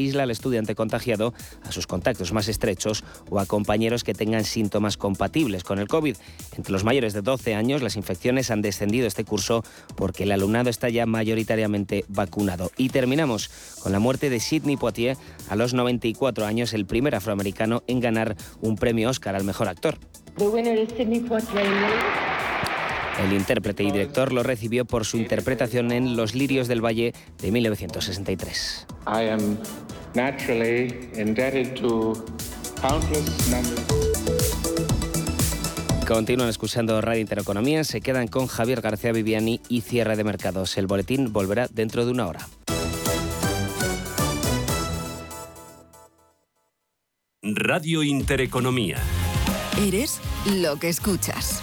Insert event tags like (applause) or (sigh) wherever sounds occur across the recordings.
isla al estudiante contagiado a sus contactos más estrechos o a compañeros que tengan síntomas compatibles con el COVID. Entre los mayores de 12 años, las infecciones han descendido este curso porque el alumnado está ya mayoritariamente vacunado. Y terminamos con la muerte de Sidney Poitier a los 94 años, el primer afroamericano en ganar un premio Oscar al mejor actor. El intérprete y director lo recibió por su interpretación en Los Lirios del Valle de 1963. Continúan escuchando Radio Intereconomía, se quedan con Javier García Viviani y cierre de mercados. El boletín volverá dentro de una hora. Radio Intereconomía. Eres lo que escuchas.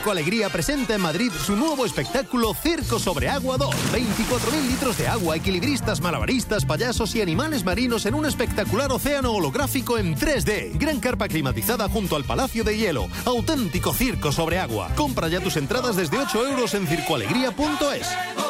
Circo Alegría presenta en Madrid su nuevo espectáculo Circo sobre Agua 2. 24.000 litros de agua, equilibristas, malabaristas, payasos y animales marinos en un espectacular océano holográfico en 3D. Gran carpa climatizada junto al Palacio de Hielo. Auténtico circo sobre agua. Compra ya tus entradas desde 8 euros en circoalegría.es.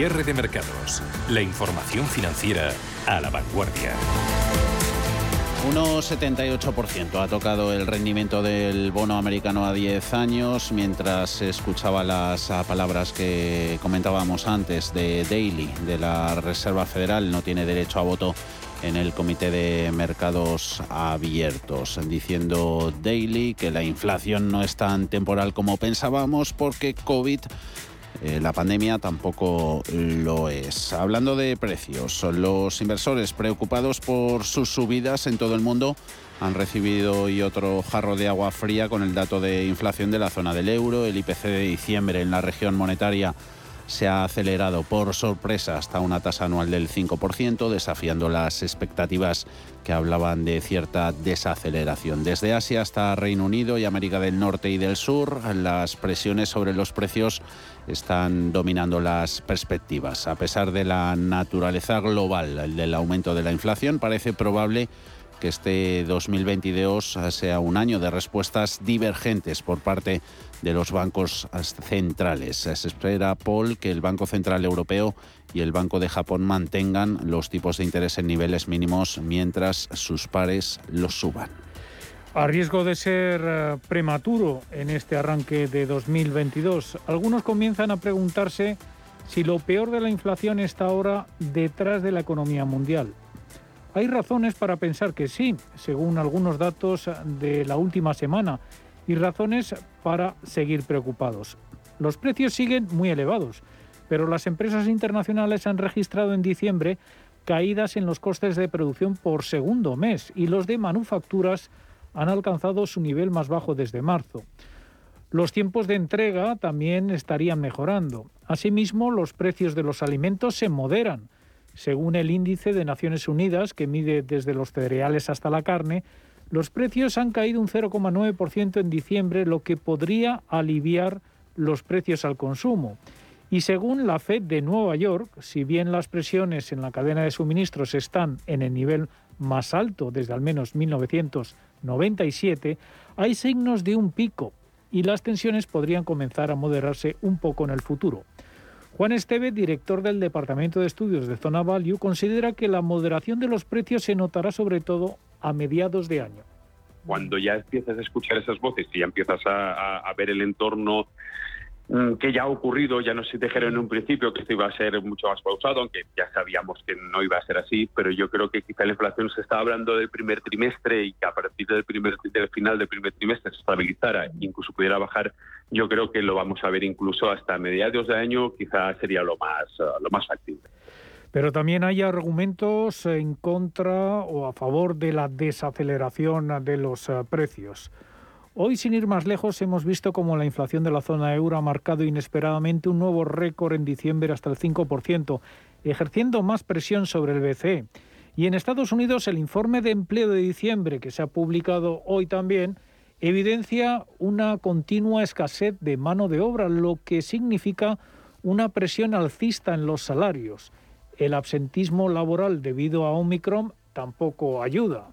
Cierre de mercados. La información financiera a la vanguardia. 1,78% ha tocado el rendimiento del bono americano a 10 años, mientras escuchaba las palabras que comentábamos antes de Daly, de la Reserva Federal, no tiene derecho a voto en el Comité de Mercados Abiertos, diciendo Daly que la inflación no es tan temporal como pensábamos porque COVID eh, la pandemia tampoco lo es. Hablando de precios, los inversores preocupados por sus subidas en todo el mundo han recibido otro jarro de agua fría con el dato de inflación de la zona del euro. El IPC de diciembre en la región monetaria se ha acelerado por sorpresa hasta una tasa anual del 5%, desafiando las expectativas que hablaban de cierta desaceleración. Desde Asia hasta Reino Unido y América del Norte y del Sur, las presiones sobre los precios están dominando las perspectivas. A pesar de la naturaleza global del aumento de la inflación, parece probable que este 2022 sea un año de respuestas divergentes por parte de los bancos centrales. Se espera, Paul, que el Banco Central Europeo y el Banco de Japón mantengan los tipos de interés en niveles mínimos mientras sus pares los suban. A riesgo de ser eh, prematuro en este arranque de 2022, algunos comienzan a preguntarse si lo peor de la inflación está ahora detrás de la economía mundial. Hay razones para pensar que sí, según algunos datos de la última semana, y razones para seguir preocupados. Los precios siguen muy elevados, pero las empresas internacionales han registrado en diciembre caídas en los costes de producción por segundo mes y los de manufacturas han alcanzado su nivel más bajo desde marzo. Los tiempos de entrega también estarían mejorando. Asimismo, los precios de los alimentos se moderan. Según el índice de Naciones Unidas, que mide desde los cereales hasta la carne, los precios han caído un 0,9% en diciembre, lo que podría aliviar los precios al consumo. Y según la Fed de Nueva York, si bien las presiones en la cadena de suministros están en el nivel más alto desde al menos 1997, hay signos de un pico y las tensiones podrían comenzar a moderarse un poco en el futuro. Juan Esteve, director del Departamento de Estudios de Zona Value, considera que la moderación de los precios se notará sobre todo a mediados de año. Cuando ya empiezas a escuchar esas voces y ya empiezas a ver el entorno que ya ha ocurrido, ya no se dijeron en un principio que esto iba a ser mucho más pausado, aunque ya sabíamos que no iba a ser así, pero yo creo que quizá la inflación se está hablando del primer trimestre y que a partir del, primer, del final del primer trimestre se estabilizara e incluso pudiera bajar, yo creo que lo vamos a ver incluso hasta mediados de año, quizá sería lo más, lo más factible. Pero también hay argumentos en contra o a favor de la desaceleración de los eh, precios. Hoy, sin ir más lejos, hemos visto cómo la inflación de la zona euro ha marcado inesperadamente un nuevo récord en diciembre hasta el 5%, ejerciendo más presión sobre el BCE. Y en Estados Unidos, el informe de empleo de diciembre, que se ha publicado hoy también, evidencia una continua escasez de mano de obra, lo que significa una presión alcista en los salarios. El absentismo laboral debido a Omicron tampoco ayuda.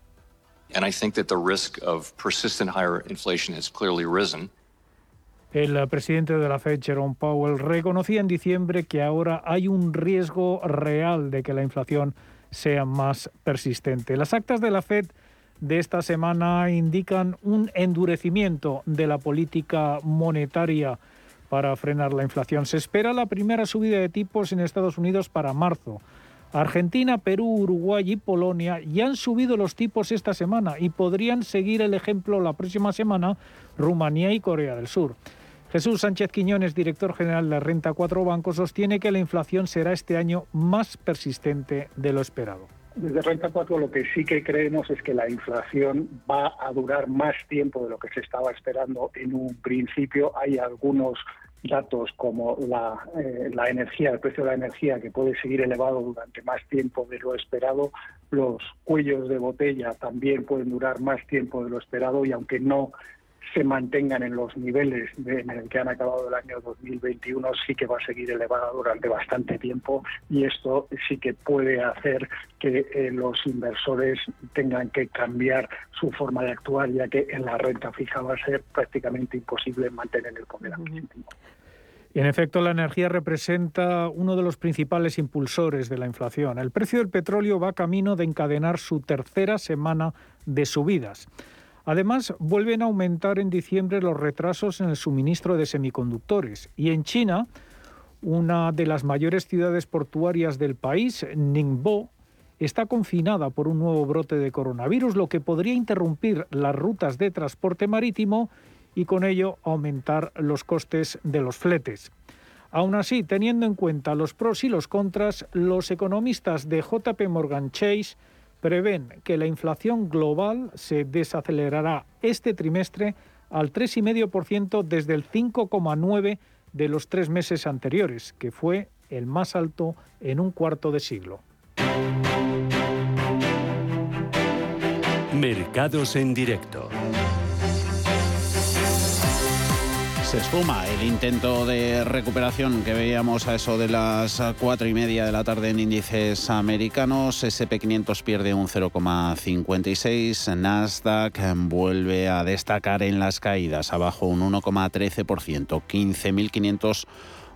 El presidente de la Fed, Jerome Powell, reconocía en diciembre que ahora hay un riesgo real de que la inflación sea más persistente. Las actas de la Fed de esta semana indican un endurecimiento de la política monetaria para frenar la inflación. Se espera la primera subida de tipos en Estados Unidos para marzo. Argentina, Perú, Uruguay y Polonia ya han subido los tipos esta semana y podrían seguir el ejemplo la próxima semana Rumanía y Corea del Sur. Jesús Sánchez Quiñones, director general de Renta 4 Bancos, sostiene que la inflación será este año más persistente de lo esperado. Desde Renta 4 lo que sí que creemos es que la inflación va a durar más tiempo de lo que se estaba esperando en un principio. Hay algunos datos como la, eh, la energía, el precio de la energía, que puede seguir elevado durante más tiempo de lo esperado, los cuellos de botella también pueden durar más tiempo de lo esperado y aunque no se mantengan en los niveles en el que han acabado el año 2021, sí que va a seguir elevada durante bastante tiempo y esto sí que puede hacer que eh, los inversores tengan que cambiar su forma de actuar, ya que en la renta fija va a ser prácticamente imposible mantener el poder adquisitivo. En efecto, la energía representa uno de los principales impulsores de la inflación. El precio del petróleo va camino de encadenar su tercera semana de subidas. Además, vuelven a aumentar en diciembre los retrasos en el suministro de semiconductores. Y en China, una de las mayores ciudades portuarias del país, Ningbo, está confinada por un nuevo brote de coronavirus, lo que podría interrumpir las rutas de transporte marítimo y con ello aumentar los costes de los fletes. Aún así, teniendo en cuenta los pros y los contras, los economistas de JP Morgan Chase prevén que la inflación global se desacelerará este trimestre al 3,5% desde el 5,9% de los tres meses anteriores, que fue el más alto en un cuarto de siglo. Mercados en directo. Se esfuma el intento de recuperación que veíamos a eso de las cuatro y media de la tarde en índices americanos. SP500 pierde un 0,56. Nasdaq vuelve a destacar en las caídas, abajo un 1,13%, 15.500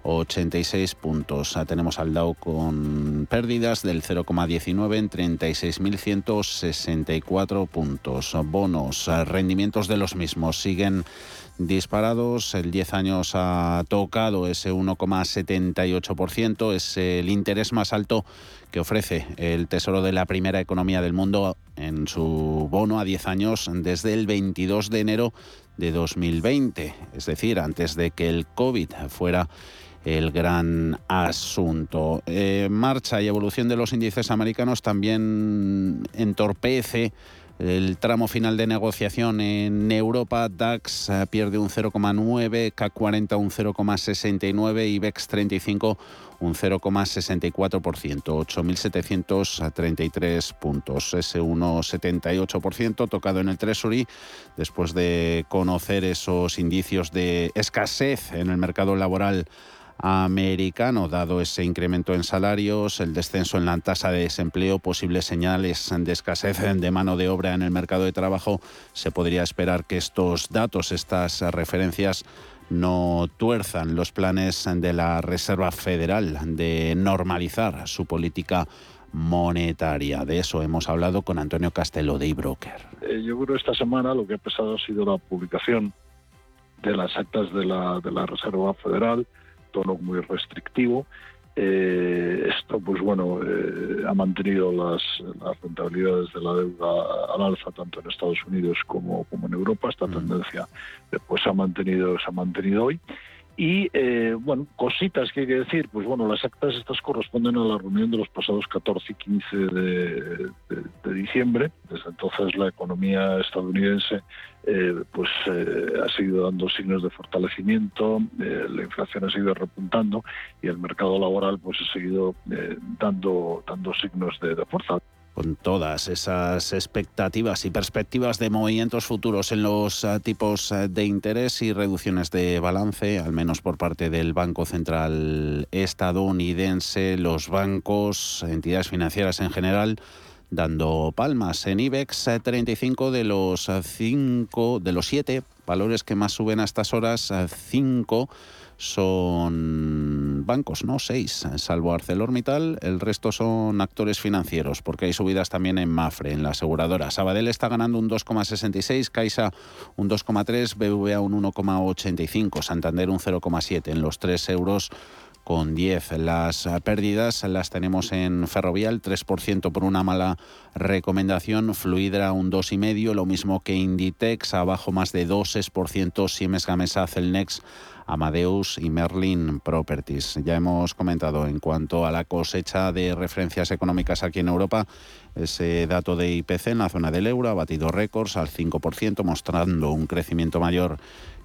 86 puntos. Tenemos al Dow con pérdidas del 0,19 en 36.164 puntos. Bonos, rendimientos de los mismos siguen disparados. El 10 años ha tocado ese 1,78%. Es el interés más alto que ofrece el Tesoro de la primera economía del mundo en su bono a 10 años desde el 22 de enero de 2020, es decir, antes de que el COVID fuera el gran asunto. Eh, marcha y evolución de los índices americanos también entorpece el tramo final de negociación en Europa, DAX eh, pierde un 0,9, CAC 40 un 0,69 y BEX 35 un 0,64%, 8.733 puntos. Ese 1,78% tocado en el Treasury después de conocer esos indicios de escasez en el mercado laboral americano, dado ese incremento en salarios, el descenso en la tasa de desempleo, posibles señales de escasez de mano de obra en el mercado de trabajo, se podría esperar que estos datos, estas referencias, no tuerzan los planes de la Reserva Federal de normalizar su política monetaria. De eso hemos hablado con Antonio Castelo de iBroker. Eh, yo creo que esta semana lo que ha pasado ha sido la publicación de las actas de la Reserva Federal, tono muy restrictivo. Eh, esto, pues bueno, eh, ha mantenido las, rentabilidades de la deuda al alza tanto en Estados Unidos como, como en Europa. Esta mm. tendencia después se ha mantenido, se ha mantenido hoy. Y, eh, bueno, cositas que hay que decir, pues bueno, las actas estas corresponden a la reunión de los pasados 14 y 15 de, diciembre. Desde entonces la economía estadounidense eh, pues eh, ha seguido dando signos de fortalecimiento, la inflación ha seguido repuntando y el mercado laboral pues ha seguido dando, dando signos de fuerza con todas esas expectativas y perspectivas de movimientos futuros en los eh, tipos eh, de interés y reducciones de balance, al menos por parte del Banco Central estadounidense, los bancos, entidades financieras en general, dando palmas en IBEX 35 eh, de los 5 de los 7 valores que más suben a estas horas, 5 son bancos, ¿no? Seis, salvo ArcelorMittal, el resto son actores financieros, porque hay subidas también en Mafre, en la aseguradora. Sabadell está ganando un 2,66, Caixa un 2,3, BVA un 1,85, Santander un 0,7 en los 3 euros con 10. Las pérdidas las tenemos en Ferrovial, 3% por una mala recomendación, Fluidra un 2,5%, lo mismo que Inditex, abajo más de 2%, Siemens Gamesa, Celnex Amadeus y Merlin Properties. Ya hemos comentado en cuanto a la cosecha de referencias económicas aquí en Europa, ese dato de IPC en la zona del euro ha batido récords al 5%, mostrando un crecimiento mayor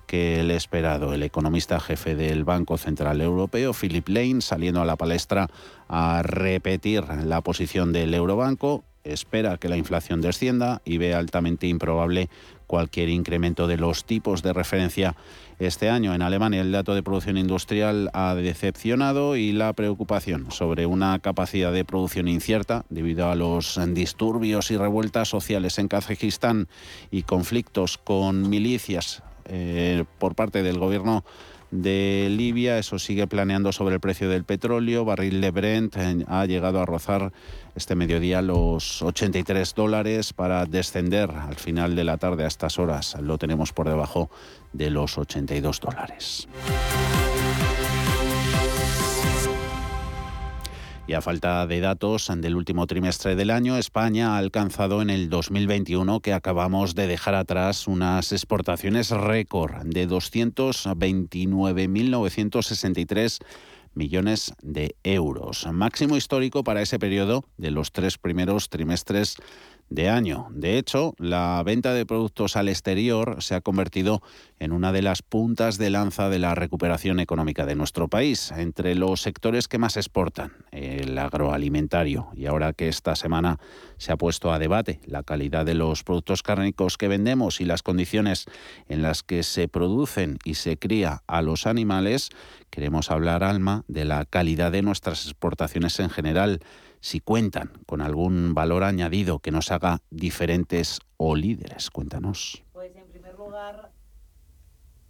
que el esperado. El economista jefe del Banco Central Europeo, Philip Lane, saliendo a la palestra a repetir la posición del Eurobanco, espera que la inflación descienda y ve altamente improbable cualquier incremento de los tipos de referencia este año. En Alemania el dato de producción industrial ha decepcionado y la preocupación sobre una capacidad de producción incierta debido a los disturbios y revueltas sociales en Kazajistán y conflictos con milicias eh, por parte del gobierno de Libia. Eso sigue planeando sobre el precio del petróleo. Barril de Brent eh, ha llegado a rozar este mediodía los 83 dólares para descender al final de la tarde a estas horas. Lo tenemos por debajo de los 82 dólares. Y a falta de datos del último trimestre del año, España ha alcanzado en el 2021, que acabamos de dejar atrás, unas exportaciones récord de 229.963 millones de euros, máximo histórico para ese periodo de los tres primeros trimestres de año. De hecho, la venta de productos al exterior se ha convertido en una de las puntas de lanza de la recuperación económica de nuestro país, entre los sectores que más exportan, el agroalimentario. Y ahora que esta semana se ha puesto a debate la calidad de los productos cárnicos que vendemos y las condiciones en las que se producen y se cría a los animales, queremos hablar, Alma, de la calidad de nuestras exportaciones en general si cuentan con algún valor añadido que nos haga diferentes o líderes. Cuéntanos. Pues en primer lugar,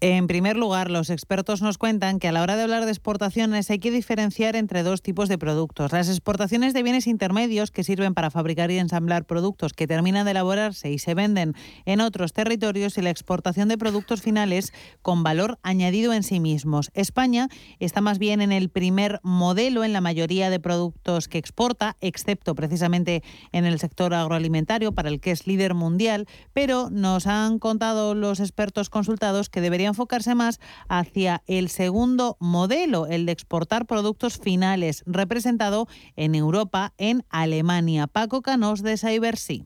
En primer lugar, los expertos nos cuentan que a la hora de hablar de exportaciones hay que diferenciar entre dos tipos de productos. Las exportaciones de bienes intermedios que sirven para fabricar y ensamblar productos que terminan de elaborarse y se venden en otros territorios y la exportación de productos finales con valor añadido en sí mismos. España está más bien en el primer modelo en la mayoría de productos que exporta, excepto precisamente en el sector agroalimentario, para el que es líder mundial, pero nos han contado los expertos consultados que deberían enfocarse más hacia el segundo modelo, el de exportar productos finales, representado en Europa, en Alemania. Paco Canos de Cybersea.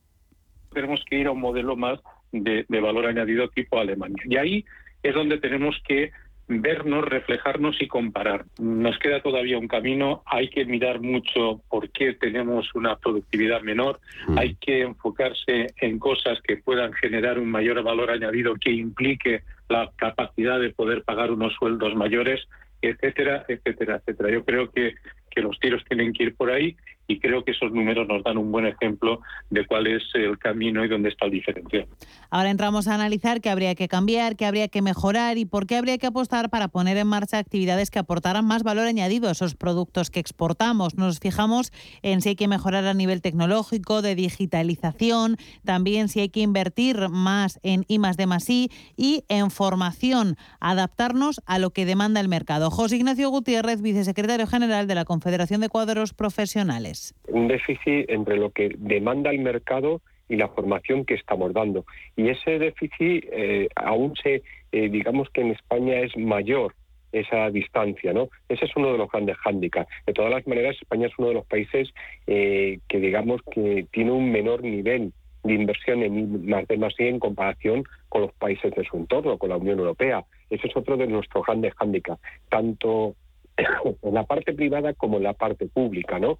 Tenemos que ir a un modelo más de, de valor añadido tipo Alemania. Y ahí es donde tenemos que vernos, reflejarnos y comparar. Nos queda todavía un camino, hay que mirar mucho por qué tenemos una productividad menor, mm. hay que enfocarse en cosas que puedan generar un mayor valor añadido que implique la capacidad de poder pagar unos sueldos mayores, etcétera, etcétera, etcétera. Yo creo que, que los tiros tienen que ir por ahí y creo que esos números nos dan un buen ejemplo de cuál es el camino y dónde está el diferencial. Ahora entramos a analizar qué habría que cambiar, qué habría que mejorar y por qué habría que apostar para poner en marcha actividades que aportaran más valor añadido a esos productos que exportamos. Nos fijamos en si hay que mejorar a nivel tecnológico, de digitalización, también si hay que invertir más en I más D más I y en formación, adaptarnos a lo que demanda el mercado. José Ignacio Gutiérrez, vicesecretario general de la Confederación de Cuadros Profesionales. Un déficit entre lo que demanda el mercado y la formación que estamos dando. Y ese déficit eh, aún se, eh, digamos que en España es mayor esa distancia, ¿no? Ese es uno de los grandes hándicaps. De todas las maneras, España es uno de los países eh, que, digamos, que tiene un menor nivel de inversión en más de más en comparación con los países de su entorno, con la Unión Europea. Ese es otro de nuestros grandes hándicaps, tanto (coughs) en la parte privada como en la parte pública, ¿no?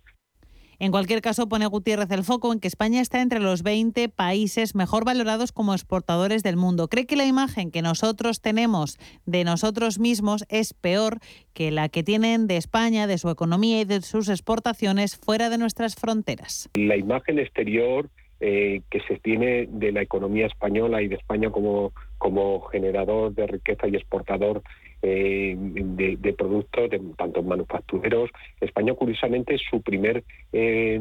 En cualquier caso, pone Gutiérrez el foco en que España está entre los 20 países mejor valorados como exportadores del mundo. ¿Cree que la imagen que nosotros tenemos de nosotros mismos es peor que la que tienen de España, de su economía y de sus exportaciones fuera de nuestras fronteras? La imagen exterior eh, que se tiene de la economía española y de España como, como generador de riqueza y exportador eh, de, productos, de, tanto manufactureros. España, curiosamente, su primer eh,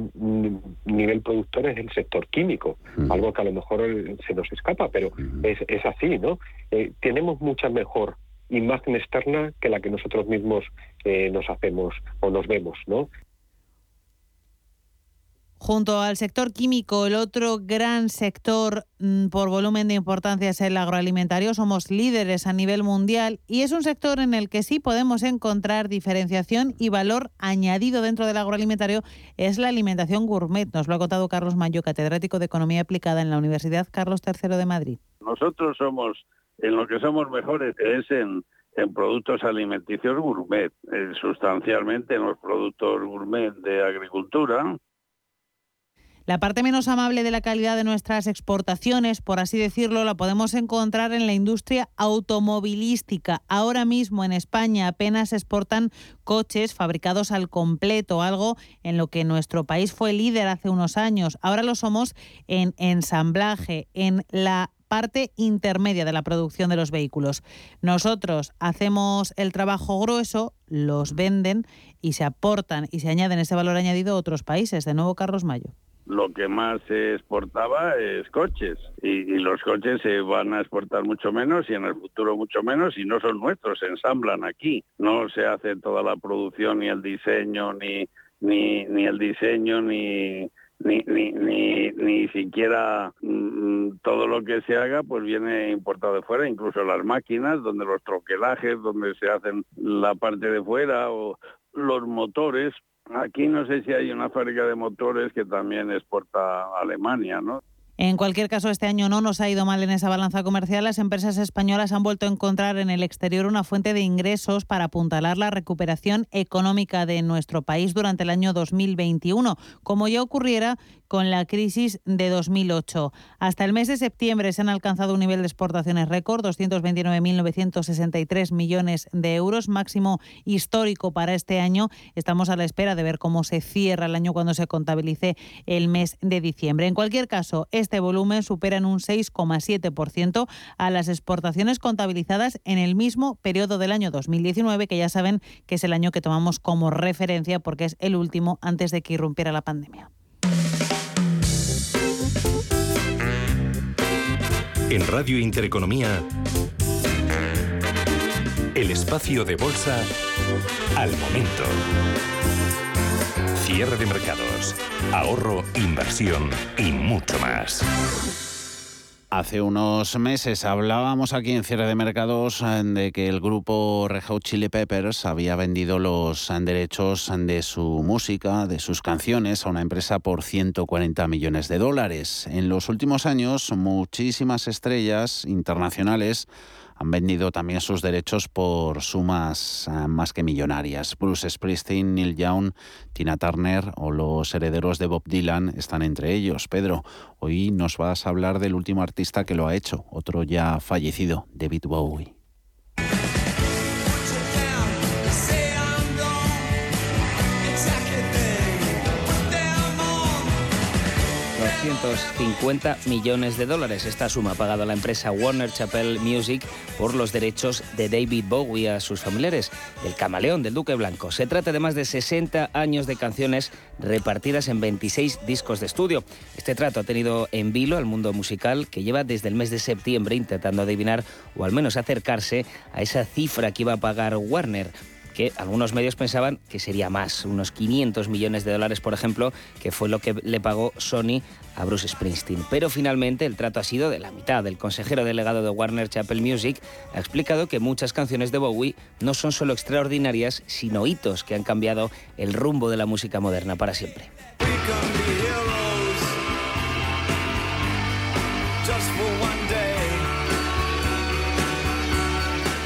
nivel productor es el sector químico, algo que a lo mejor se nos escapa, pero es, es, así, ¿no? Eh, tenemos mucha mejor imagen externa que la que nosotros mismos nos hacemos o nos vemos, ¿no? Junto al sector químico, el otro gran sector mm, por volumen de importancia es el agroalimentario. Somos líderes a nivel mundial y es un sector en el que sí podemos encontrar diferenciación y valor añadido dentro del agroalimentario. Es la alimentación gourmet. Nos lo ha contado Carlos Mayo, catedrático de Economía Aplicada en la Universidad Carlos III de Madrid. Nosotros somos, en lo que somos mejores es en, productos alimenticios gourmet, eh, sustancialmente en los productos gourmet de agricultura la parte menos amable de la calidad de nuestras exportaciones, por así decirlo, la podemos encontrar en la industria automovilística. Ahora mismo en España apenas exportan coches fabricados al completo, algo en lo que nuestro país fue líder hace unos años. Ahora lo somos en ensamblaje, en la parte intermedia de la producción de los vehículos. Nosotros hacemos el trabajo grueso, los venden y se aportan y se añaden ese valor añadido a otros países. De nuevo, Carlos Mayo lo que más se exportaba es coches. Y, los coches se van a exportar mucho menos y en el futuro mucho menos y no son nuestros, se ensamblan aquí, no se hace toda la producción ni el diseño ni ni, ni el diseño ni ni, ni, ni, ni siquiera mm, todo lo que se haga pues viene importado de fuera, incluso las máquinas, donde los troquelajes, donde se hacen la parte de fuera o los motores, Aquí no sé si hay una fábrica de motores que también exporta a Alemania, ¿no? En cualquier caso, este año no nos ha ido mal en esa balanza comercial. Las empresas españolas han vuelto a encontrar en el exterior una fuente de ingresos para apuntalar la recuperación económica de nuestro país durante el año 2021, como ya ocurriera con la crisis de 2008. Hasta el mes de septiembre se han alcanzado un nivel de exportaciones récord, 229.963 millones de euros, máximo histórico para este año. Estamos a la espera de ver cómo se cierra el año cuando se contabilice el mes de diciembre. En cualquier caso, este volumen supera en un 6,7% a las exportaciones contabilizadas en el mismo periodo del año 2019, que ya saben que es el año que tomamos como referencia porque es el último antes de que irrumpiera la pandemia. En Radio Intereconomía, el espacio de bolsa al momento. Cierre de mercados, ahorro, inversión y mucho más. Hace unos meses hablábamos aquí en Cierre de Mercados eh, de que el grupo Red Chili Peppers había vendido los derechos de su música, de sus canciones, a una empresa por 140 millones de dólares. En los últimos años, muchísimas estrellas internacionales han vendido también sus derechos por sumas eh, más que millonarias. Bruce Springsteen, Neil Young, Tina Turner o los herederos de Bob Dylan están entre ellos. Pedro, hoy nos vas a hablar del último artista que lo ha hecho, otro ya fallecido, David Bowie. 250 millones de dólares. Esta suma ha pagado la empresa Warner Chappell Music por los derechos de David Bowie a sus familiares, el camaleón del Duque Blanco. Se trata de más de 60 años de canciones repartidas en 26 discos de estudio. Este trato ha tenido en vilo al mundo musical que lleva desde el mes de septiembre intentando adivinar o al menos acercarse a esa cifra que iba a pagar Warner que algunos medios pensaban que sería más, unos 500 millones de dólares, por ejemplo, que fue lo que le pagó Sony a Bruce Springsteen. Pero finalmente el trato ha sido de la mitad. El consejero delegado de Warner Chapel Music ha explicado que muchas canciones de Bowie no son solo extraordinarias, sino hitos que han cambiado el rumbo de la música moderna para siempre.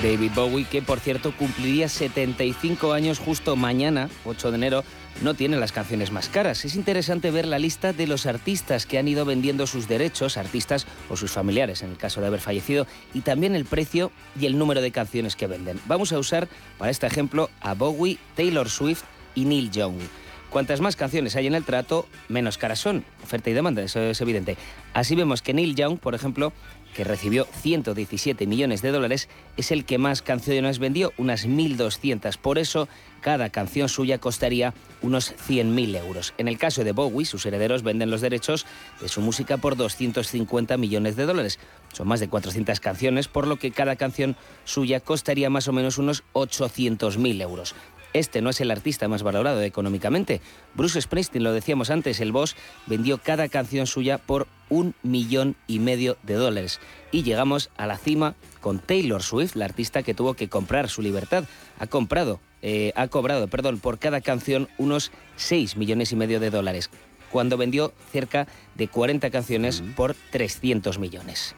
David Bowie, que por cierto cumpliría 75 años justo mañana, 8 de enero, no tiene las canciones más caras. Es interesante ver la lista de los artistas que han ido vendiendo sus derechos, artistas o sus familiares en el caso de haber fallecido, y también el precio y el número de canciones que venden. Vamos a usar para este ejemplo a Bowie, Taylor Swift y Neil Young. Cuantas más canciones hay en el trato, menos caras son. Oferta y demanda, eso es evidente. Así vemos que Neil Young, por ejemplo, que recibió 117 millones de dólares, es el que más canciones vendió, unas 1.200. Por eso, cada canción suya costaría unos 100.000 euros. En el caso de Bowie, sus herederos venden los derechos de su música por 250 millones de dólares. Son más de 400 canciones, por lo que cada canción suya costaría más o menos unos 800.000 euros. Este no es el artista más valorado económicamente. Bruce Springsteen, lo decíamos antes, el boss vendió cada canción suya por un millón y medio de dólares. Y llegamos a la cima con Taylor Swift, la artista que tuvo que comprar su libertad. Ha comprado, eh, ha cobrado, perdón, por cada canción unos 6 millones y medio de dólares, cuando vendió cerca de 40 canciones por 300 millones.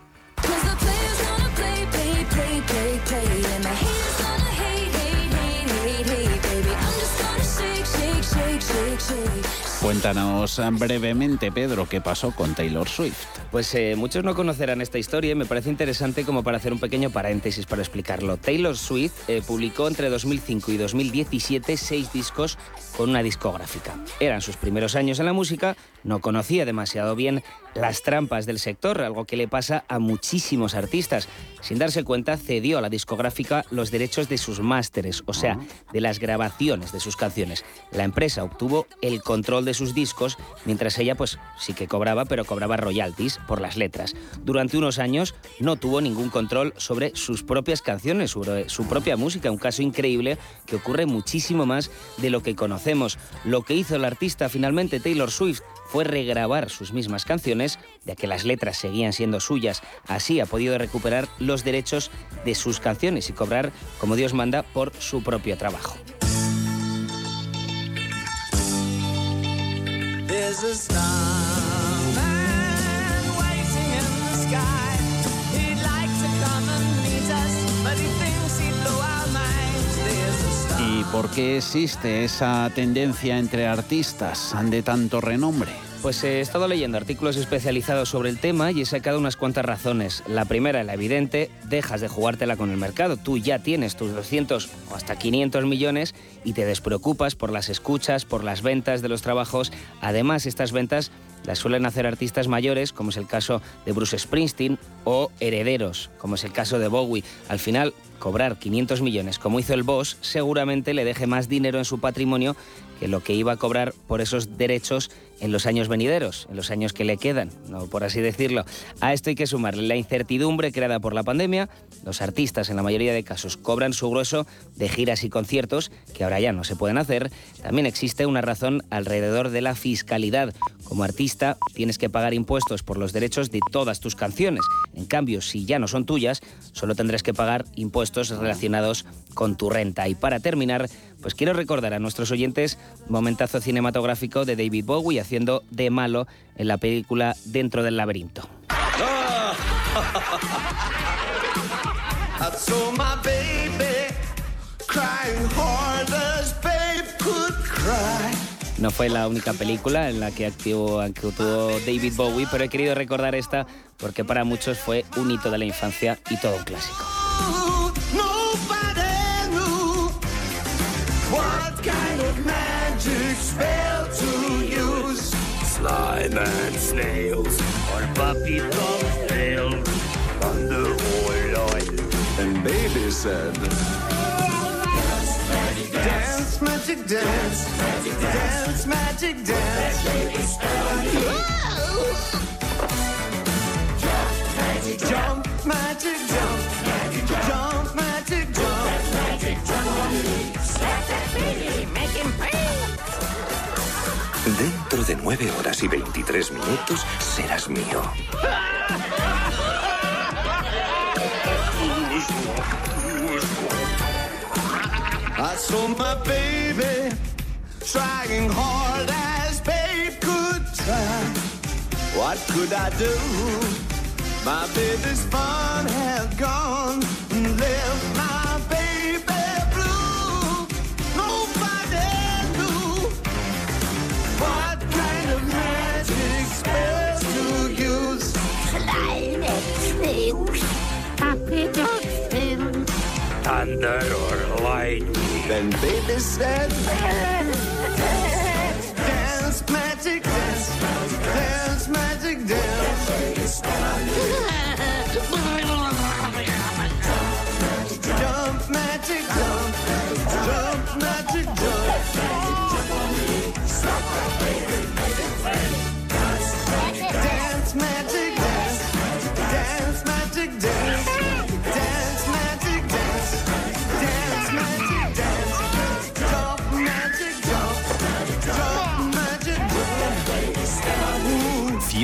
Cuéntanos brevemente, Pedro, qué pasó con Taylor Swift. Pues eh, muchos no conocerán esta historia y me parece interesante como para hacer un pequeño paréntesis para explicarlo. Taylor Swift eh, publicó entre 2005 y 2017 seis discos con una discográfica. Eran sus primeros años en la música, no conocía demasiado bien las trampas del sector, algo que le pasa a muchísimos artistas. Sin darse cuenta, cedió a la discográfica los derechos de sus másteres, o sea, de las grabaciones de sus canciones. La empresa obtuvo el control de sus discos, mientras ella pues sí que cobraba, pero cobraba royalties por las letras. Durante unos años no tuvo ningún control sobre sus propias canciones, sobre su propia música, un caso increíble que ocurre muchísimo más de lo que conocemos. Lo que hizo el artista finalmente Taylor Swift fue regrabar sus mismas canciones, ya que las letras seguían siendo suyas. Así ha podido recuperar los derechos de sus canciones y cobrar, como Dios manda, por su propio trabajo. ¿Y por qué existe esa tendencia entre artistas de tanto renombre? Pues he estado leyendo artículos especializados sobre el tema y he sacado unas cuantas razones. La primera, la evidente, dejas de jugártela con el mercado. Tú ya tienes tus 200 o hasta 500 millones y te despreocupas por las escuchas, por las ventas de los trabajos. Además, estas ventas las suelen hacer artistas mayores, como es el caso de Bruce Springsteen, o herederos, como es el caso de Bowie. Al final, cobrar 500 millones, como hizo el Boss, seguramente le deje más dinero en su patrimonio que lo que iba a cobrar por esos derechos en los años venideros, en los años que le quedan, no por así decirlo. A esto hay que sumarle la incertidumbre creada por la pandemia. Los artistas, en la mayoría de casos, cobran su grueso de giras y conciertos, que ahora ya no se pueden hacer. También existe una razón alrededor de la fiscalidad. Como artista, tienes que pagar impuestos por los derechos de todas tus canciones. En cambio, si ya no son tuyas, solo tendrás que pagar impuestos relacionados con tu renta. Y para terminar, pues quiero recordar a nuestros oyentes momentazo cinematográfico de David Bowie haciendo de malo en la película Dentro del laberinto. No fue la única película en la que actuó, actuó David Bowie, pero he querido recordar esta porque para muchos fue un hito de la infancia y todo un clásico. What kind of magic spell to use? Slime and snails, or puppy dog tails, thunder or light. And baby said, Dance, magic dance, dance, magic dance. Jump, magic jump, jump, magic jump. Dentro de nueve horas y 23 minutos serás mío. I saw my baby trying hard as babe could try. What could I do? My baby's fun had gone and left my baby blue. Nobody knew what kind of magic spells to use. Thunder or lightning. Then baby said, Dance, magic dance, dance, magic dance. Jump, magic jump, jump, magic jump.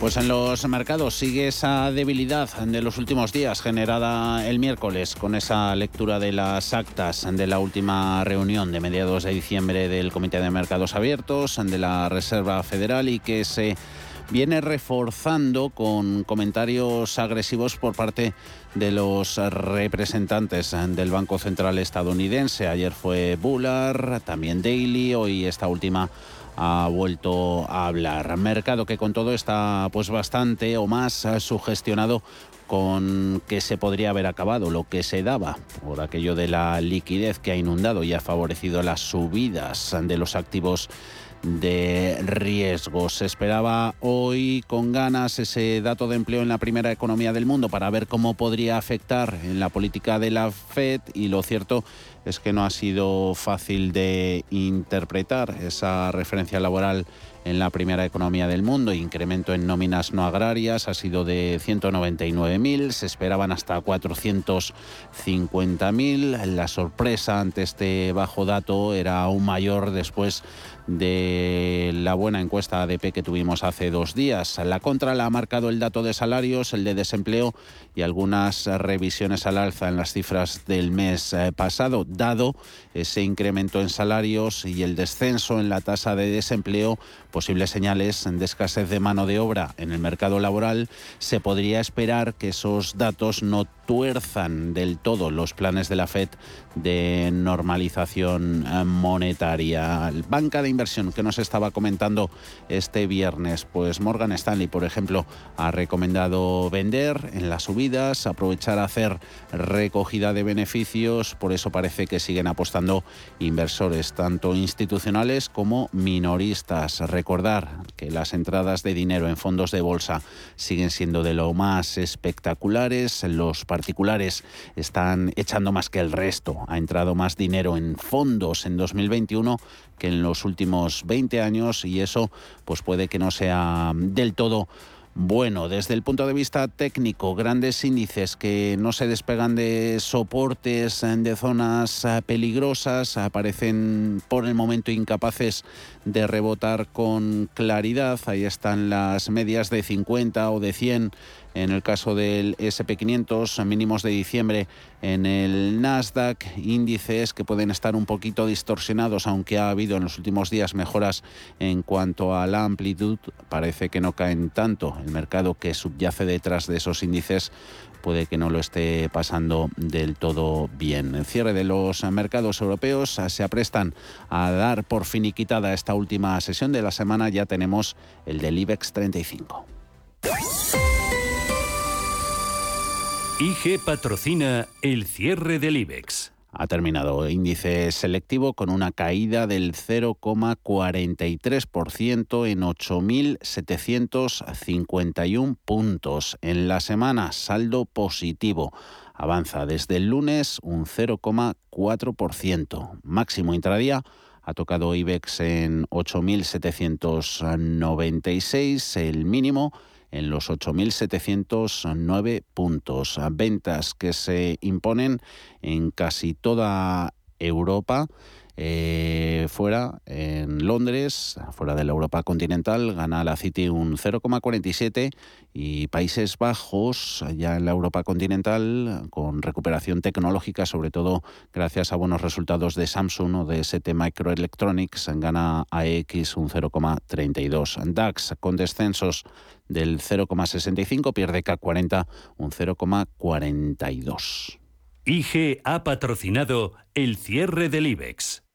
Pues en los mercados sigue esa debilidad de los últimos días generada el miércoles con esa lectura de las actas de la última reunión de mediados de diciembre del Comité de Mercados Abiertos de la Reserva Federal y que se viene reforzando con comentarios agresivos por parte de los representantes del Banco Central estadounidense. Ayer fue Bullard, también Daly, hoy esta última ha vuelto a hablar. Mercado que con todo está pues bastante o más sugestionado con que se podría haber acabado lo que se daba por aquello de la liquidez que ha inundado y ha favorecido las subidas de los activos de riesgo. Se esperaba hoy con ganas ese dato de empleo en la primera economía del mundo para ver cómo podría afectar en la política de la Fed y lo cierto es que no ha sido fácil de interpretar esa referencia laboral en la primera economía del mundo. Incremento en nóminas no agrarias ha sido de 199.000, se esperaban hasta 450.000. La sorpresa ante este bajo dato era aún mayor después de la buena encuesta ADP que tuvimos hace dos días. La contra la ha marcado el dato de salarios, el de desempleo y algunas revisiones al alza en las cifras del mes eh, pasado, dado ese incremento en salarios y el descenso en la tasa de desempleo, posibles señales de escasez de mano de obra en el mercado laboral, se podría esperar que esos datos no tuerzan del todo los planes de la Fed de normalización eh, monetaria. Banca de inversión que nos estaba comentando este viernes, pues Morgan Stanley, por ejemplo, ha recomendado vender en las aprovechar a hacer recogida de beneficios, por eso parece que siguen apostando inversores, tanto institucionales como minoristas. Recordar que las entradas de dinero en fondos de bolsa siguen siendo de lo más espectaculares, los particulares están echando más que el resto. Ha entrado más dinero en fondos en 2021 que en los últimos 20 años y eso pues puede que no sea del todo bueno, desde el punto de vista técnico, grandes índices que no se despegan de soportes de zonas eh, peligrosas, aparecen por el momento incapaces de rebotar con claridad. Ahí están las medias de 50 o de 100 en el caso del SP500, mínimos de diciembre en el Nasdaq, índices que pueden estar un poquito distorsionados, aunque ha habido en los últimos días mejoras en cuanto a la amplitud, parece que no caen tanto. El mercado que subyace detrás de esos índices puede que no lo esté pasando del todo bien. El cierre de los mercados europeos se aprestan a dar por finiquitada esta última sesión de la semana. Ya tenemos el del IBEX 35. IG patrocina el cierre del IBEX. Ha terminado índice selectivo con una caída del 0,43% en 8.751 puntos. En la semana, saldo positivo. Avanza desde el lunes un 0,4%. Máximo intradía ha tocado IBEX en 8.796, el mínimo en los 8.709 puntos. Ventas que se imponen en casi toda Europa. Eh, fuera, en Londres, fuera de la Europa continental, gana la City un 0,47 y Países Bajos, ya en la Europa continental, con recuperación tecnológica, sobre todo gracias a buenos resultados de Samsung o de ST Microelectronics, gana AX un 0,32. DAX con descensos del 0,65, pierde K40 un 0,42. IG ha patrocinado el cierre del IBEX.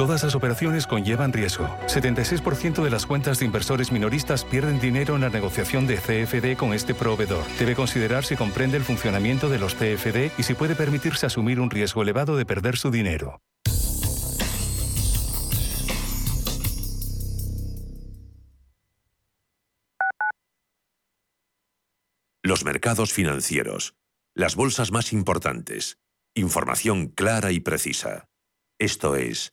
Todas las operaciones conllevan riesgo. 76% de las cuentas de inversores minoristas pierden dinero en la negociación de CFD con este proveedor. Debe considerar si comprende el funcionamiento de los CFD y si puede permitirse asumir un riesgo elevado de perder su dinero. Los mercados financieros. Las bolsas más importantes. Información clara y precisa. Esto es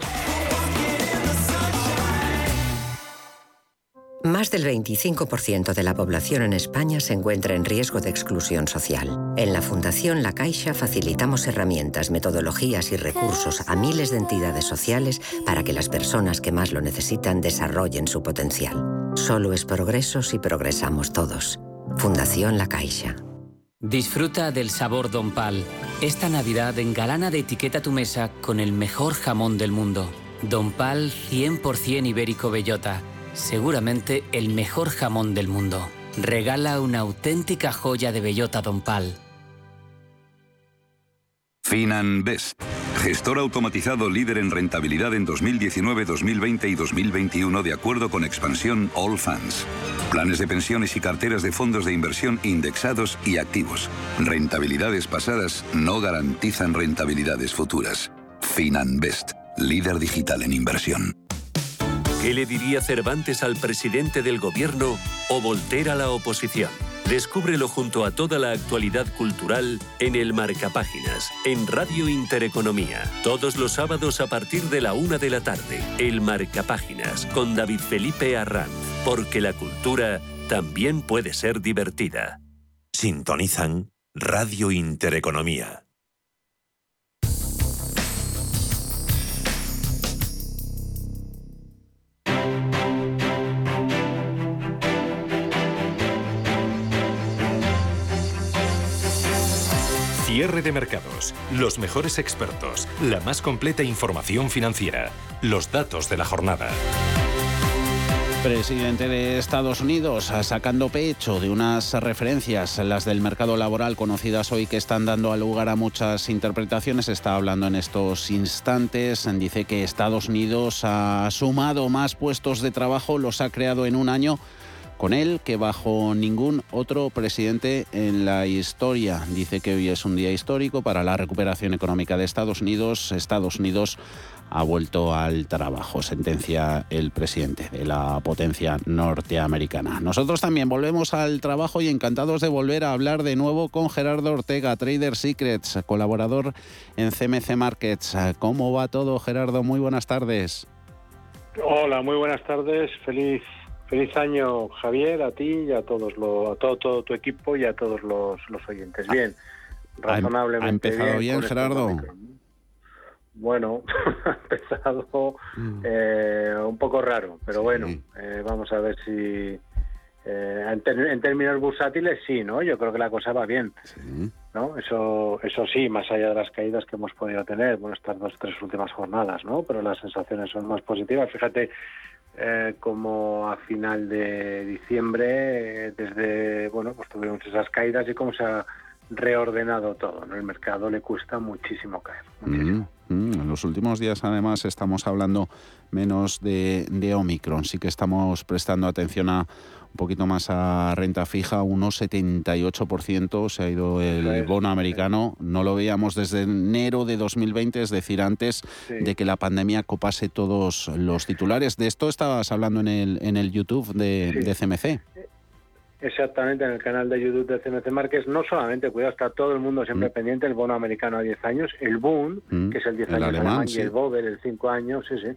Más del 25% de la población en España se encuentra en riesgo de exclusión social. En la Fundación La Caixa facilitamos herramientas, metodologías y recursos a miles de entidades sociales para que las personas que más lo necesitan desarrollen su potencial. Solo es progreso si progresamos todos. Fundación La Caixa. Disfruta del sabor Don Pal. Esta Navidad engalana de etiqueta tu mesa con el mejor jamón del mundo. Don Pal 100% ibérico bellota seguramente el mejor jamón del mundo. Regala una auténtica joya de bellota Don Pal. FinanBest, gestor automatizado líder en rentabilidad en 2019, 2020 y 2021 de acuerdo con expansión All Funds. Planes de pensiones y carteras de fondos de inversión indexados y activos. Rentabilidades pasadas no garantizan rentabilidades futuras. FinanBest, líder digital en inversión. ¿Qué le diría Cervantes al presidente del gobierno o Voltaire a la oposición? Descúbrelo junto a toda la actualidad cultural en el Marcapáginas, en Radio Intereconomía. Todos los sábados a partir de la una de la tarde. El Marcapáginas con David Felipe Arranz. Porque la cultura también puede ser divertida. Sintonizan Radio Intereconomía. Cierre de mercados, los mejores expertos, la más completa información financiera, los datos de la jornada. Presidente de Estados Unidos sacando pecho de unas referencias, las del mercado laboral conocidas hoy que están dando lugar a muchas interpretaciones, está hablando en estos instantes, dice que Estados Unidos ha sumado más puestos de trabajo, los ha creado en un año con él que bajo ningún otro presidente en la historia. Dice que hoy es un día histórico para la recuperación económica de Estados Unidos. Estados Unidos ha vuelto al trabajo, sentencia el presidente de la potencia norteamericana. Nosotros también volvemos al trabajo y encantados de volver a hablar de nuevo con Gerardo Ortega, Trader Secrets, colaborador en CMC Markets. ¿Cómo va todo, Gerardo? Muy buenas tardes. Hola, muy buenas tardes. Feliz Feliz año, Javier, a ti y a todos a todo, todo tu equipo y a todos los, oyentes. Bien, razonablemente. (laughs) ¿Ha empezado bien, Gerardo? Bueno, ha empezado eh, un poco raro, pero bueno, eh, vamos a ver si. Eh, en, términos bursátiles, sí, ¿no? Yo creo que la cosa va bien. ¿no? Eso, eso sí, más allá de las caídas que hemos podido tener, bueno, estas dos, tres últimas jornadas, ¿no? Pero las sensaciones son más positivas. Fíjate, eh, como a final de diciembre, eh, desde, bueno, pues tuvimos esas caídas y cómo se ha reordenado todo. ¿no? El mercado le cuesta muchísimo caer. Mm, mm. En los últimos días, además, estamos hablando menos de, de Omicron. Sí que estamos prestando atención a un poquito más a renta fija, unos 78% se ha ido el bono americano. No lo veíamos desde enero de 2020, es decir, antes de que la pandemia copase todos los titulares. De esto estabas hablando en el, en el YouTube de, CMC. Exactamente, en el canal de YouTube de CMC Márquez, no solamente, cuidado, está todo el mundo siempre mm. pendiente, el bono americano a 10 años, el boom, mm. que es el 10 años alemán, y el Bober, el 5 años, sí, sí,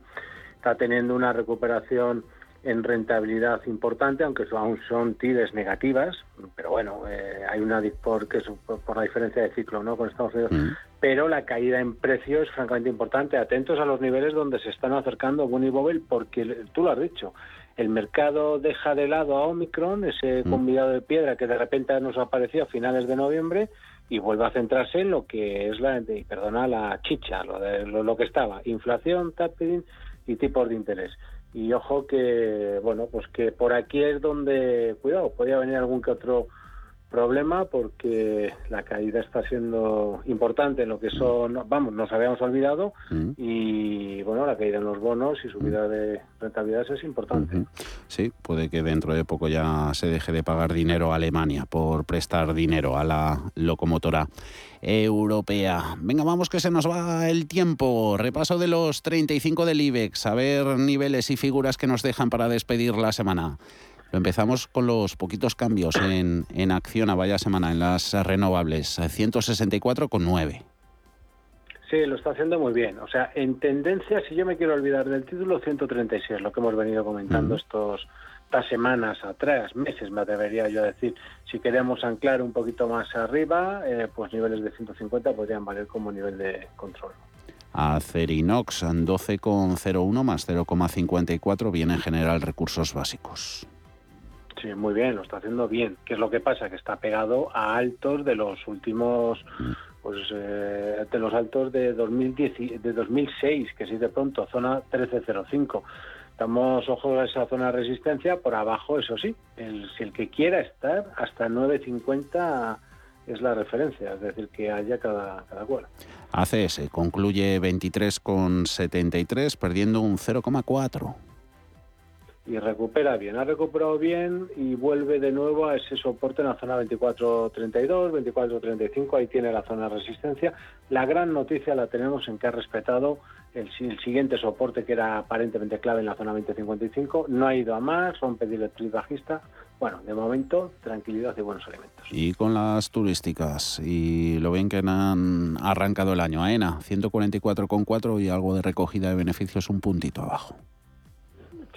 está teniendo una recuperación en rentabilidad importante, aunque aún son TIDES negativas, pero bueno, eh, hay una por, que es por la diferencia de ciclo ¿no? con Estados Unidos, mm. pero la caída en precio es francamente importante. Atentos a los niveles donde se están acercando Bunny Bobel, porque tú lo has dicho, el mercado deja de lado a Omicron, ese mm. convidado de piedra que de repente nos apareció a finales de noviembre, y vuelve a centrarse en lo que es la, perdona, la chicha, lo, de, lo, que estaba, inflación, tapering y tipos de interés y ojo que bueno pues que por aquí es donde cuidado podría venir algún que otro problema porque la caída está siendo importante en lo que son, vamos, nos habíamos olvidado mm. y bueno, la caída en los bonos y subida de rentabilidades es importante. Sí, puede que dentro de poco ya se deje de pagar dinero a Alemania por prestar dinero a la locomotora europea. Venga, vamos que se nos va el tiempo. Repaso de los 35 del IBEX, a ver niveles y figuras que nos dejan para despedir la semana. Empezamos con los poquitos cambios en, en acción a vaya semana en las renovables, 164,9. Sí, lo está haciendo muy bien. O sea, en tendencia, si yo me quiero olvidar del título, 136, lo que hemos venido comentando estos estas semanas atrás, meses me atrevería yo a decir, si queremos anclar un poquito más arriba, eh, pues niveles de 150 podrían valer como nivel de control. Acerinox 12,01 más 0,54 viene en general recursos básicos. Muy bien, lo está haciendo bien. ¿Qué es lo que pasa? Que está pegado a altos de los últimos, pues eh, de los altos de, 2010, de 2006, que sí de pronto, zona 1305. Estamos, ojo a esa zona de resistencia, por abajo, eso sí, el, si el que quiera estar hasta 950 es la referencia, es decir, que haya cada, cada cual. ACS concluye 23,73, perdiendo un 0,4 y recupera bien. Ha recuperado bien y vuelve de nuevo a ese soporte en la zona 24.32, 24.35, ahí tiene la zona de resistencia. La gran noticia la tenemos en que ha respetado el, siguiente soporte que era aparentemente clave en la zona 20.55, no ha ido a más, rompe directriz bajista. Bueno, de momento, tranquilidad y buenos elementos. Y con las turísticas, y lo bien que han arrancado el año, AENA, 144,4 y algo de recogida de beneficios un puntito abajo.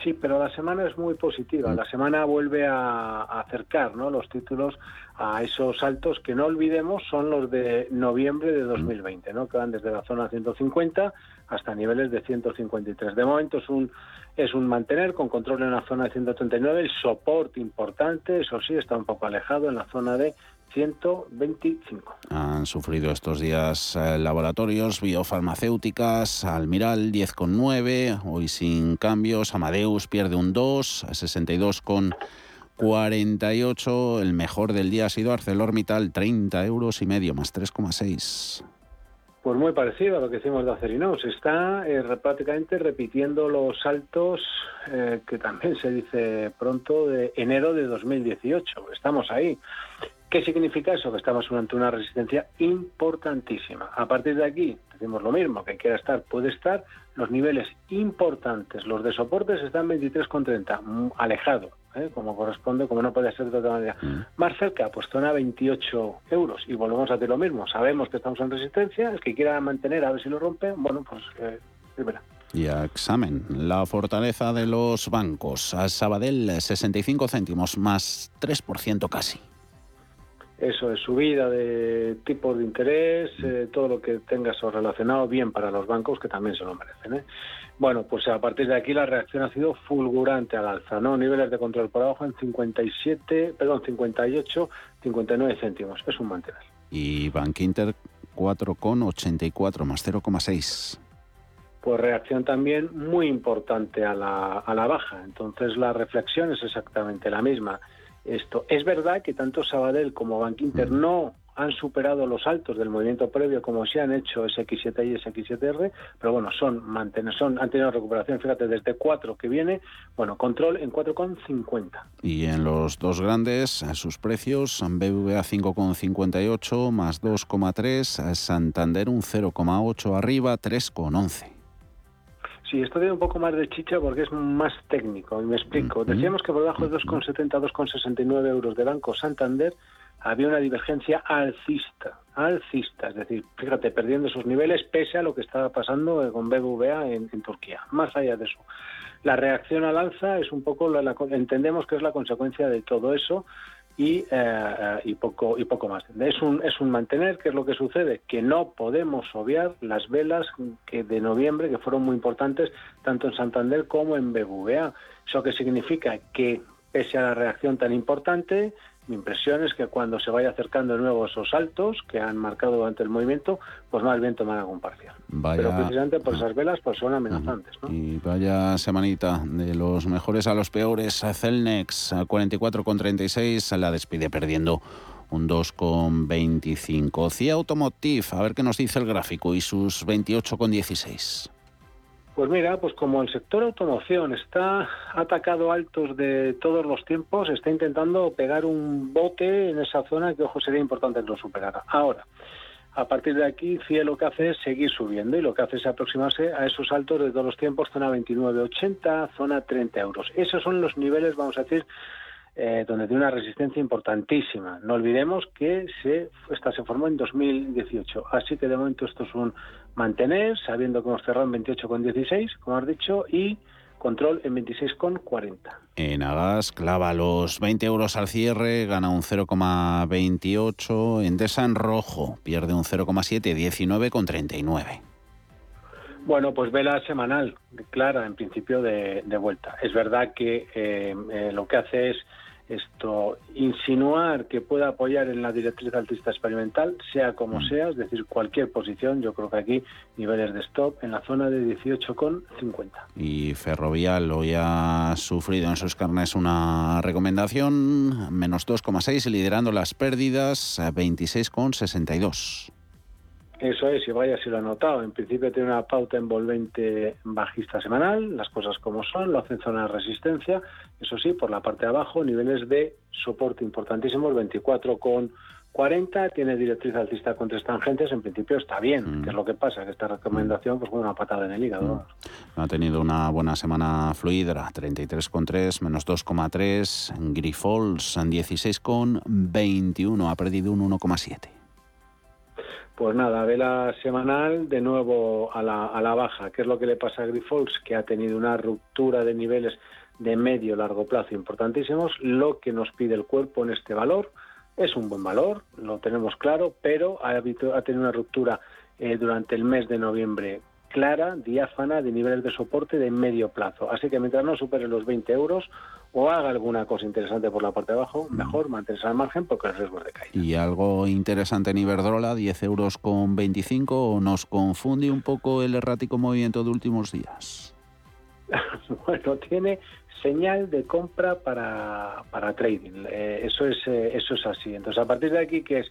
Sí, pero la semana es muy positiva. La semana vuelve a, acercar ¿no? los títulos a esos altos que no olvidemos son los de noviembre de 2020, ¿no? que van desde la zona 150 hasta niveles de 153. De momento es un es un mantener con control en la zona de 139, el soporte importante, eso sí, está un poco alejado en la zona de 125. Han sufrido estos días eh, laboratorios, biofarmacéuticas, Almiral 10,9, hoy sin cambios, Amadeus pierde un 2, 62,48, el mejor del día ha sido ArcelorMittal, 30 euros y medio, más 3,6. Pues muy parecido a lo que hicimos de Acerinox. Está eh, prácticamente repitiendo los saltos eh, que también se dice pronto de enero de 2018. Estamos ahí. ¿Qué significa eso? Que estamos ante una resistencia importantísima. A partir de aquí, decimos lo mismo, que quiera estar, puede estar. Los niveles importantes, los de soportes, están 23,30, mm, alejado, ¿eh? como corresponde, como no puede ser de otra manera. Mm. Más cerca, pues zona 28 euros. Y volvemos a hacer lo mismo. Sabemos que estamos en resistencia. El que quiera mantener, a ver si lo rompe, bueno, pues eh, y a examen, la fortaleza de los bancos. A Sabadell, 65 céntimos, más 3% casi eso es subida de tipos de interés, eh, todo lo que tenga eso relacionado bien para los bancos que también se lo merecen. ¿eh? Bueno, pues a partir de aquí la reacción ha sido fulgurante al alza, ¿no? Niveles de control por abajo en 57, perdón, 58, 59 céntimos. Es un mantener. Y Bank Inter 4,84 más 0,6 pues reacción también muy importante a la, a la baja. Entonces la reflexión es exactamente la misma esto. Es verdad que tanto Sabadell como Bank Inter mm. no han superado los altos del movimiento previo como se han hecho SX7 y SX7R, pero bueno, son mantener, son, han tenido recuperación, fíjate, desde 4 que viene, bueno, control en 4,50. Y en los dos grandes, sus precios, BBVA 5,58 más 2,3, Santander un 0,8 arriba, 3,11. Sí, esto tiene un poco más de chicha porque es más técnico, y me explico. Decíamos que por debajo de 2,70, 2,69 euros de Banco Santander había una divergencia alcista, alcista, es decir, fíjate, perdiendo esos niveles pese a lo que estaba pasando con BBVA en, en Turquía. Más allá de eso, la reacción al alza es un poco, la, entendemos que es la consecuencia de todo eso y, eh, y, poco y poco más. Es un, es un mantener, ¿qué es lo que sucede? Que no podemos obviar las velas que de noviembre, que fueron muy importantes tanto en Santander como en BBVA. ¿Eso qué significa? Que pese a la reacción tan importante, mi impresión es que cuando se vaya acercando de nuevo esos saltos que han marcado durante el movimiento, pues más bien tomar algún parcial. Pero precisamente por esas velas pues son amenazantes. ¿no? Y vaya semanita, de los mejores a los peores, Celnex a 44,36 la despide perdiendo un 2,25. CIA Automotive, a ver qué nos dice el gráfico y sus 28,16. Pues mira, pues como el sector automoción está atacado altos de todos los tiempos, está intentando pegar un bote en esa zona que, ojo, sería importante que lo superara. Ahora, a partir de aquí, CIE lo que hace es seguir subiendo y lo que hace es aproximarse a esos altos de todos los tiempos, zona 29,80, zona 30 euros. Esos son los niveles, vamos a decir, eh, donde tiene una resistencia importantísima. No olvidemos que se, esta se formó en 2018, así que de momento esto es un mantener, sabiendo que hemos cerrado en 28,16, como has dicho, y control en 26,40. En Agas clava los 20 euros al cierre, gana un 0,28. Endesa en rojo pierde un 0,7, 19,39. Bueno, pues vela semanal, clara, en principio de, vuelta. Es verdad que eh, eh, lo que hace es esto insinuar que pueda apoyar en la directriz altista experimental, sea como mm. sea, es decir, cualquier posición, yo creo que aquí niveles de stop en la zona de 18,50. Y Ferrovial hoy ha sufrido en sus carnes una recomendación, menos 2,6, liderando las pérdidas, 26,62. Eso es, y vaya si lo ha notado. En principio tiene una pauta envolvente bajista semanal, las cosas como son, lo hacen zona de resistencia. Eso sí, por la parte de abajo, niveles de soporte importantísimos, 24 con 40, tiene directriz alcista con tres tangentes, en principio está bien. Mm. ¿Qué es lo que pasa? Que esta recomendación pues fue una patada en el hígado. Mm. Ha tenido una buena semana fluida, 33,3, menos 2,3. Grifols, 16,21, ha perdido un 1,7. Pues nada, vela semanal de nuevo a la, a la baja. ¿Qué es lo que le pasa a Grifols? Que ha tenido una ruptura de niveles de medio largo plazo importantísimos. Lo que nos pide el cuerpo en este valor es un buen valor, lo tenemos claro, pero ha, ha tenido una ruptura eh, durante el mes de noviembre clara, diáfana, de niveles de soporte de medio plazo. Así que mientras no supere los 20 euros, o haga alguna cosa interesante por la parte de abajo, mm. mejor mantenerse al margen porque el riesgo es de caída. Y algo interesante en Iberdrola, 10 euros con 25, ¿nos confunde un poco el errático movimiento de últimos días? (laughs) bueno, tiene señal de compra para, para trading. Eh, eso, es, eh, eso es así. Entonces, a partir de aquí, que es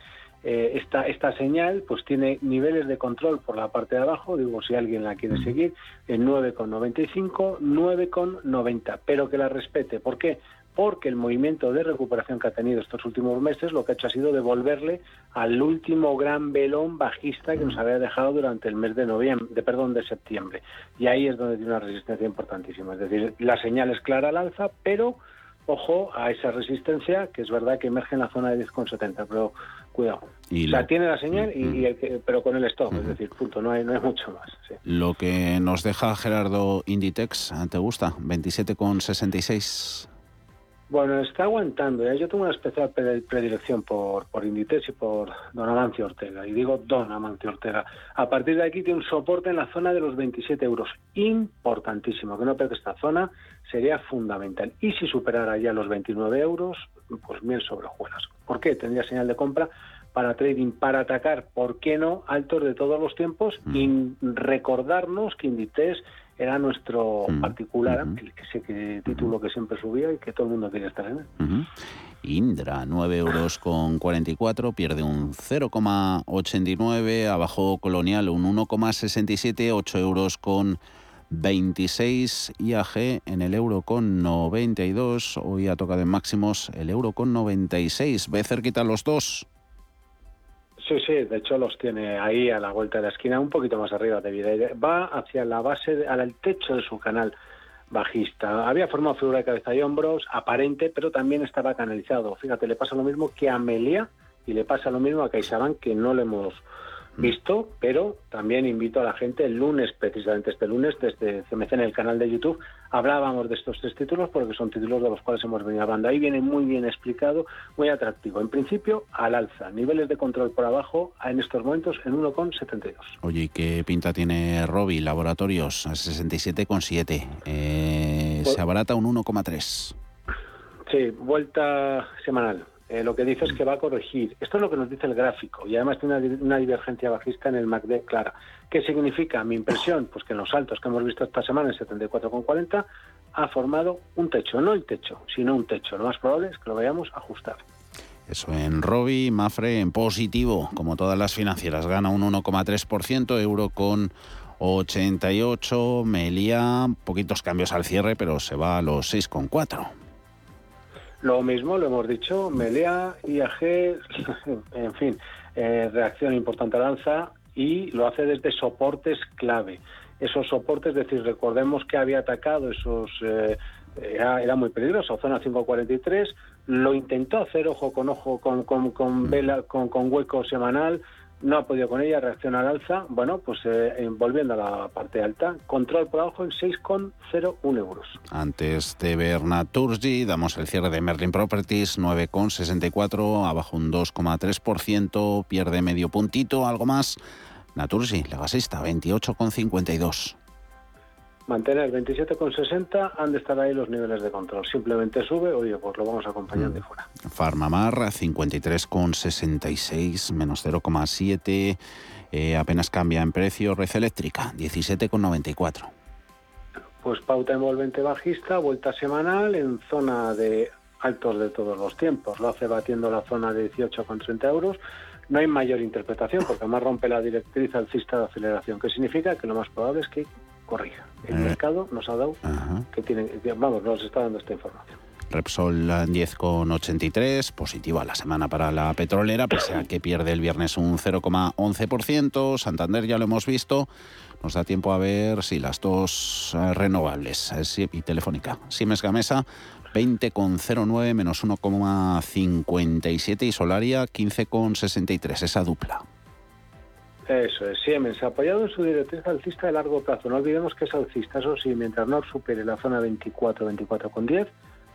eh, esta, esta señal pues tiene niveles de control por la parte de abajo, digo si alguien la quiere seguir, en 9,95, 9,90, pero que la respete. ¿Por qué? Porque el movimiento de recuperación que ha tenido estos últimos meses lo que ha hecho ha sido devolverle al último gran velón bajista que nos había dejado durante el mes de noviembre, de perdón, de septiembre. Y ahí es donde tiene una resistencia importantísima. Es decir, la señal es clara al alza, pero ojo a esa resistencia, que es verdad que emerge en la zona de 10,70, pero cuidado. Y o sea, tiene la señal, y, mm. pero con el stop, es decir, punto, no hay, no hay mucho más. Lo que nos deja Gerardo Inditex, ¿te gusta? 27,66. Bueno, está aguantando. ¿eh? Yo tengo una especial predilección por, por Inditex y por Don Amancio Ortega. Y digo Don Amancio Ortega. A partir de aquí tiene un soporte en la zona de los 27 euros. Importantísimo. Que no pierda esta zona sería fundamental. Y si superara ya los 29 euros, pues bien sobre juegas. ¿Por qué? Tendría señal de compra para trading, para atacar, ¿por qué no? Altos de todos los tiempos mm. y recordarnos que Inditex era nuestro mm. particular, ese título que siempre subía y que todo el mundo quería estar en él. Indra, 9 euros con 44, pierde un 0,89, abajo Colonial un 1,67, 8 euros con 26 IAG en el euro con 92, hoy ha tocado en máximos el euro con 96, ve cerquita los dos. Sí, sí, de hecho los tiene ahí a la vuelta de la esquina, un poquito más arriba de vida. Va hacia la base, al techo de su canal bajista. Había formado figura de cabeza y hombros, aparente, pero también estaba canalizado. Fíjate, le pasa lo mismo que a Melia y le pasa lo mismo a CaixaBank, que no le hemos. Visto, pero también invito a la gente el lunes, precisamente este lunes, desde CMC en el canal de YouTube, hablábamos de estos tres títulos porque son títulos de los cuales hemos venido hablando. Ahí viene muy bien explicado, muy atractivo. En principio, al alza, niveles de control por abajo en estos momentos en 1,72. Oye, ¿y qué pinta tiene Robi Laboratorios? A 67,7. Eh, pues se abarata un 1,3. Sí, vuelta semanal. Eh, lo que dice es que va a corregir. Esto es lo que nos dice el gráfico y además tiene una, divergencia bajista en el MACD clara. ¿Qué significa? Mi impresión, pues que en los saltos que hemos visto esta semana en 74,40 ha formado un techo, no el techo, sino un techo. Lo más probable es que lo vayamos a ajustar. Eso en Robi, Mafre en positivo, como todas las financieras, gana un 1,3%, euro con 88, Melia, poquitos cambios al cierre, pero se va a los 6,4. Lo mismo, lo hemos dicho, Melia, IAG, (laughs) en fin, eh, reacción importante al alza y lo hace desde soportes clave. Esos soportes, es decir, recordemos que había atacado esos... Eh, era, muy peligroso, zona 543, lo intentó hacer ojo con ojo con, con, vela, con, con hueco semanal, no ha podido con ella, reacciona al alza. Bueno, pues eh, volviendo a la parte alta, control por abajo en 6,01 euros. Antes de ver Naturgy, damos el cierre de Merlin Properties, 9,64, abajo un 2,3%, pierde medio puntito, algo más. Naturgy, la gasista, 28,52 mantener 27,60 han de estar ahí los niveles de control. Simplemente sube, oye, pues lo vamos a acompañar de mm. fuera. Farmamar 53,66 menos 0,7 eh, apenas cambia en precio. Red eléctrica 17,94. Pues pauta envolvente bajista, vuelta semanal en zona de altos de todos los tiempos. Lo hace batiendo la zona de 18,30 euros. No hay mayor interpretación porque además rompe la directriz alcista de aceleración, que significa que lo más probable es que corrija. El eh. mercado nos ha dado que tiene, vamos, nos está dando esta información. Repsol 10,83, positiva la semana para la petrolera, pese a que pierde el viernes un 0,11%. Santander ya lo hemos visto. Nos da tiempo a ver si las dos eh, renovables eh, y Telefónica. Siemens Gamesa 20,09 menos 1,57 y Solaria 15,63, esa dupla. Eso es, Siemens, apoyado en su directriz alcista de largo plazo. No olvidemos que es alcista, eso sí, mientras no supere la zona 24, 24 con 10,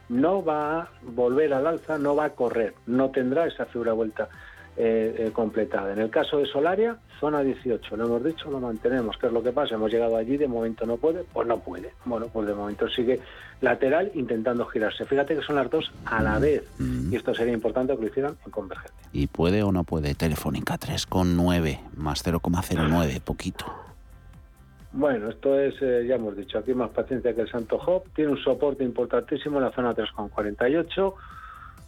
no va a volver al alza, no va a correr, no tendrá esa figura vuelta eh, eh, completada. En el caso de Solaria, zona 18, lo hemos dicho, lo mantenemos. ¿Qué es lo que pasa? Hemos llegado allí, de momento no puede, pues no puede. Bueno, pues de momento sigue lateral intentando girarse. Fíjate que son las dos a la vez y esto sería importante que lo hicieran en convergencia. ¿Y puede o no puede? Telefónica 3,9 más 0,09, poquito. Bueno, esto es, eh, ya hemos dicho, aquí más paciencia que el Santo Job. Tiene un soporte importantísimo en la zona 3,48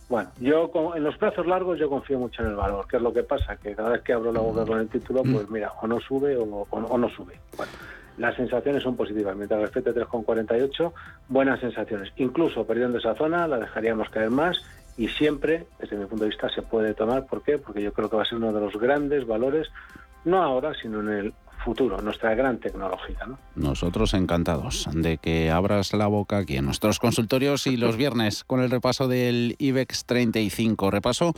bueno, yo en los plazos largos yo confío mucho en el valor. ¿Qué es lo que pasa? Que cada vez que abro la boca con el título, pues mira, o no sube o, o, no sube. Bueno, las sensaciones son positivas. Mientras respete 3,48, buenas sensaciones. Incluso perdiendo esa zona, la dejaríamos caer más y siempre, desde mi punto de vista, se puede tomar. ¿Por qué? Porque yo creo que va a ser uno de los grandes valores, no ahora, sino en el futuro, nuestra gran tecnología. ¿no? Nosotros encantados de que abras la boca aquí en nuestros consultorios y los viernes con el repaso del IBEX 35. Repaso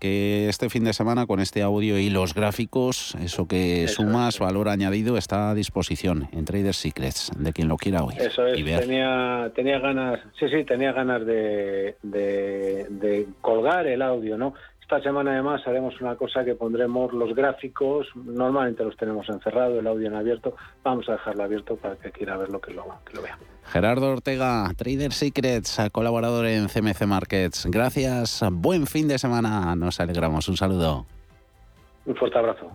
que este fin de semana con este audio y los gráficos, eso que sumas valor añadido está a disposición en Trader Secrets, de quien lo quiera oír. Eso es, tenía, tenía ganas, sí, sí, tenía ganas de, de, de colgar el audio, ¿no? Esta semana además haremos una cosa que pondremos los gráficos, normalmente los tenemos encerrados, el audio en abierto, vamos a dejarlo abierto para que quiera ver lo que lo, que lo vea. Gerardo Ortega, Trader Secrets, colaborador en CMC Markets. Gracias, buen fin de semana, nos alegramos, un saludo. Un fuerte abrazo,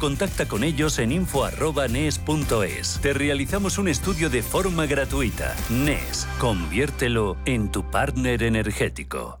contacta con ellos en info.nes.es. Te realizamos un estudio de forma gratuita. NES, conviértelo en tu partner energético.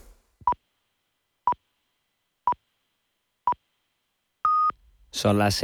Son las